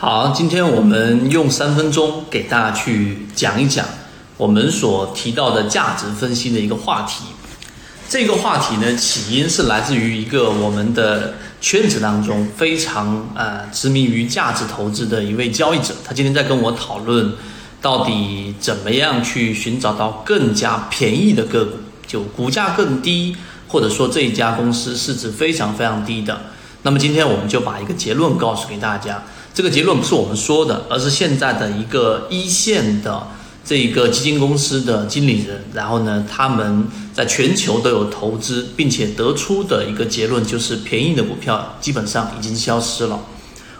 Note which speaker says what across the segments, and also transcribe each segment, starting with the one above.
Speaker 1: 好，今天我们用三分钟给大家去讲一讲我们所提到的价值分析的一个话题。这个话题呢，起因是来自于一个我们的圈子当中非常呃执迷于价值投资的一位交易者，他今天在跟我讨论到底怎么样去寻找到更加便宜的个股，就股价更低，或者说这一家公司市值非常非常低的。那么今天我们就把一个结论告诉给大家。这个结论不是我们说的，而是现在的一个一线的这一个基金公司的经理人，然后呢，他们在全球都有投资，并且得出的一个结论就是，便宜的股票基本上已经消失了。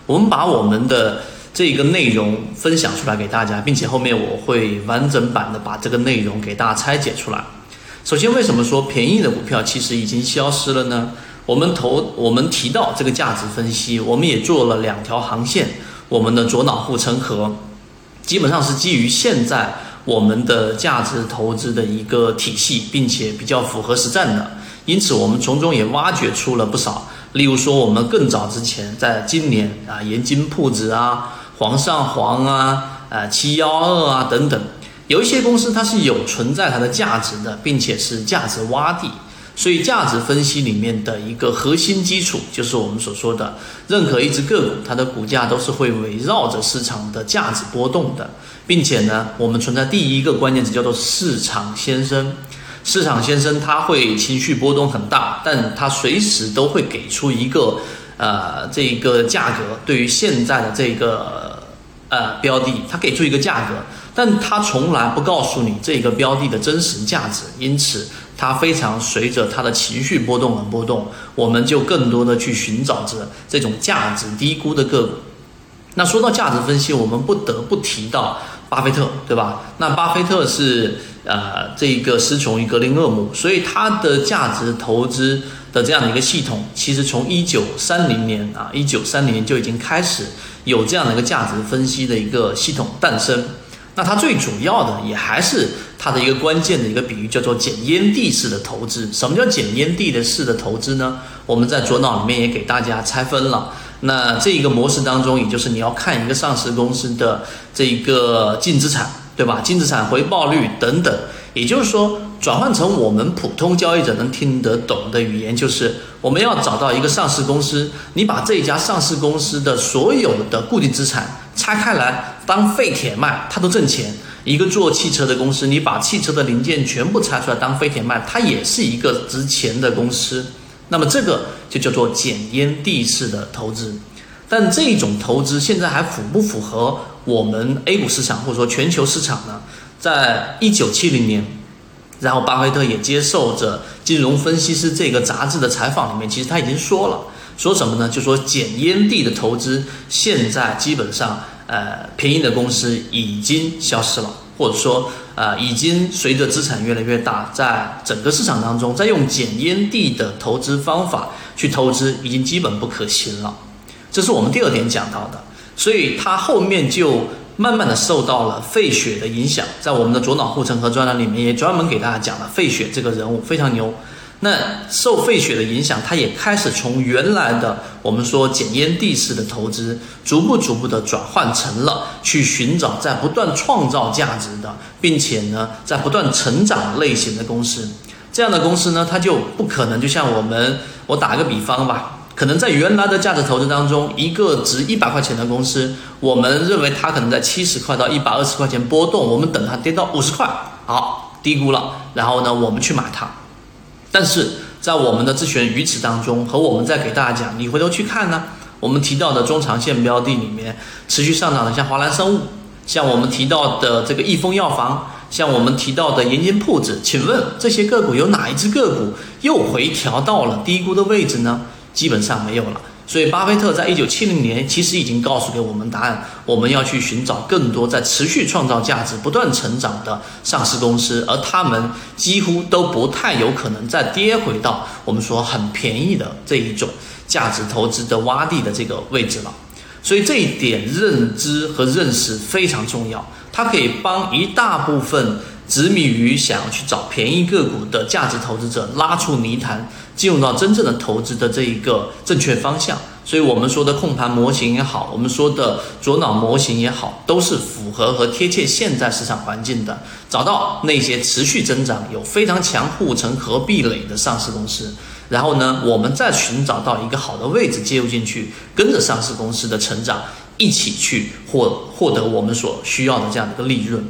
Speaker 1: 我们把我们的这一个内容分享出来给大家，并且后面我会完整版的把这个内容给大家拆解出来。首先，为什么说便宜的股票其实已经消失了呢？我们投我们提到这个价值分析，我们也做了两条航线，我们的左脑护城河，基本上是基于现在我们的价值投资的一个体系，并且比较符合实战的，因此我们从中也挖掘出了不少，例如说我们更早之前在今年啊，盐津铺子啊，煌上煌啊，呃七幺二啊等等，有一些公司它是有存在它的价值的，并且是价值洼地。所以，价值分析里面的一个核心基础，就是我们所说的，任何一只个股，它的股价都是会围绕着市场的价值波动的，并且呢，我们存在第一个关键词叫做市场先生。市场先生他会情绪波动很大，但他随时都会给出一个呃这个价格，对于现在的这个呃标的，他给出一个价格，但他从来不告诉你这个标的的真实价值，因此。它非常随着它的情绪波动而波动，我们就更多的去寻找着这种价值低估的个股。那说到价值分析，我们不得不提到巴菲特，对吧？那巴菲特是呃这一个师从于格林厄姆，所以他的价值投资的这样的一个系统，其实从一九三零年啊，一九三零年就已经开始有这样的一个价值分析的一个系统诞生。那它最主要的也还是它的一个关键的一个比喻，叫做捡烟蒂式的投资。什么叫捡烟蒂的式的投资呢？我们在左脑里面也给大家拆分了。那这一个模式当中，也就是你要看一个上市公司的这一个净资产，对吧？净资产回报率等等。也就是说，转换成我们普通交易者能听得懂的语言，就是我们要找到一个上市公司，你把这一家上市公司的所有的固定资产。拆开来当废铁卖，它都挣钱。一个做汽车的公司，你把汽车的零件全部拆出来当废铁卖，它也是一个值钱的公司。那么这个就叫做捡烟蒂式的投资。但这种投资现在还符不符合我们 A 股市场或者说全球市场呢？在一九七零年，然后巴菲特也接受着《金融分析师》这个杂志的采访里面，其实他已经说了。说什么呢？就说捡烟蒂的投资，现在基本上，呃，便宜的公司已经消失了，或者说，呃，已经随着资产越来越大，在整个市场当中，再用捡烟蒂的投资方法去投资，已经基本不可行了。这是我们第二点讲到的，所以他后面就慢慢的受到了费雪的影响，在我们的左脑护城河专栏里面也专门给大家讲了费雪这个人物非常牛。那受费雪的影响，它也开始从原来的我们说捡烟蒂式的投资，逐步逐步的转换成了去寻找在不断创造价值的，并且呢在不断成长类型的公司。这样的公司呢，它就不可能就像我们，我打个比方吧，可能在原来的价值投资当中，一个值一百块钱的公司，我们认为它可能在七十块到一百二十块钱波动，我们等它跌到五十块，好低估了，然后呢我们去买它。但是在我们的自选鱼池当中，和我们在给大家讲，你回头去看呢，我们提到的中长线标的里面持续上涨的，像华兰生物，像我们提到的这个益丰药房，像我们提到的盐津铺子，请问这些个股有哪一只个股又回调到了低估的位置呢？基本上没有了。所以，巴菲特在一九七零年其实已经告诉给我们答案：我们要去寻找更多在持续创造价值、不断成长的上市公司，而他们几乎都不太有可能再跌回到我们说很便宜的这一种价值投资的洼地的这个位置了。所以，这一点认知和认识非常重要，它可以帮一大部分执迷于想要去找便宜个股的价值投资者拉出泥潭。进入到真正的投资的这一个正确方向，所以我们说的控盘模型也好，我们说的左脑模型也好，都是符合和贴切现在市场环境的，找到那些持续增长、有非常强护城河壁垒的上市公司，然后呢，我们再寻找到一个好的位置介入进去，跟着上市公司的成长一起去获获得我们所需要的这样的一个利润。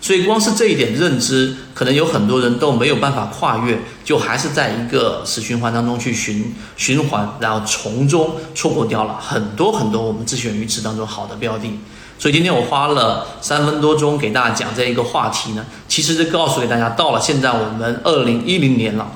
Speaker 1: 所以，光是这一点认知，可能有很多人都没有办法跨越，就还是在一个死循环当中去循循环，然后从中错过掉了很多很多我们自选鱼池当中好的标的。所以今天我花了三分多钟给大家讲这一个话题呢，其实就告诉给大家，到了现在我们二零一零年了，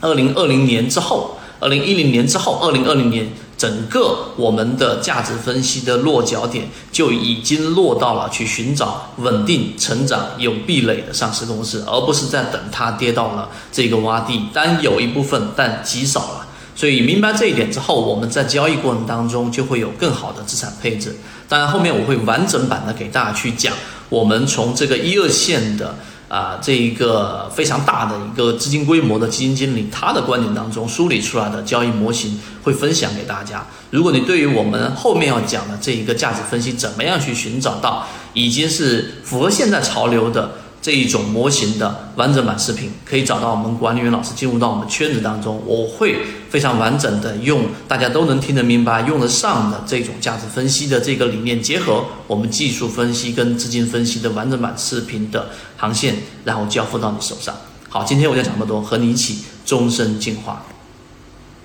Speaker 1: 二零二零年之后，二零一零年之后，二零二零年。整个我们的价值分析的落脚点就已经落到了去寻找稳定成长、有壁垒的上市公司，而不是在等它跌到了这个洼地。但有一部分，但极少了。所以明白这一点之后，我们在交易过程当中就会有更好的资产配置。当然，后面我会完整版的给大家去讲，我们从这个一二线的。啊，这一个非常大的一个资金规模的基金经理，他的观点当中梳理出来的交易模型会分享给大家。如果你对于我们后面要讲的这一个价值分析，怎么样去寻找到已经是符合现在潮流的。这一种模型的完整版视频可以找到我们管理员老师进入到我们圈子当中，我会非常完整的用大家都能听得明白、用得上的这种价值分析的这个理念，结合我们技术分析跟资金分析的完整版视频的航线，然后交付到你手上。好，今天我就讲这么多，和你一起终身进化。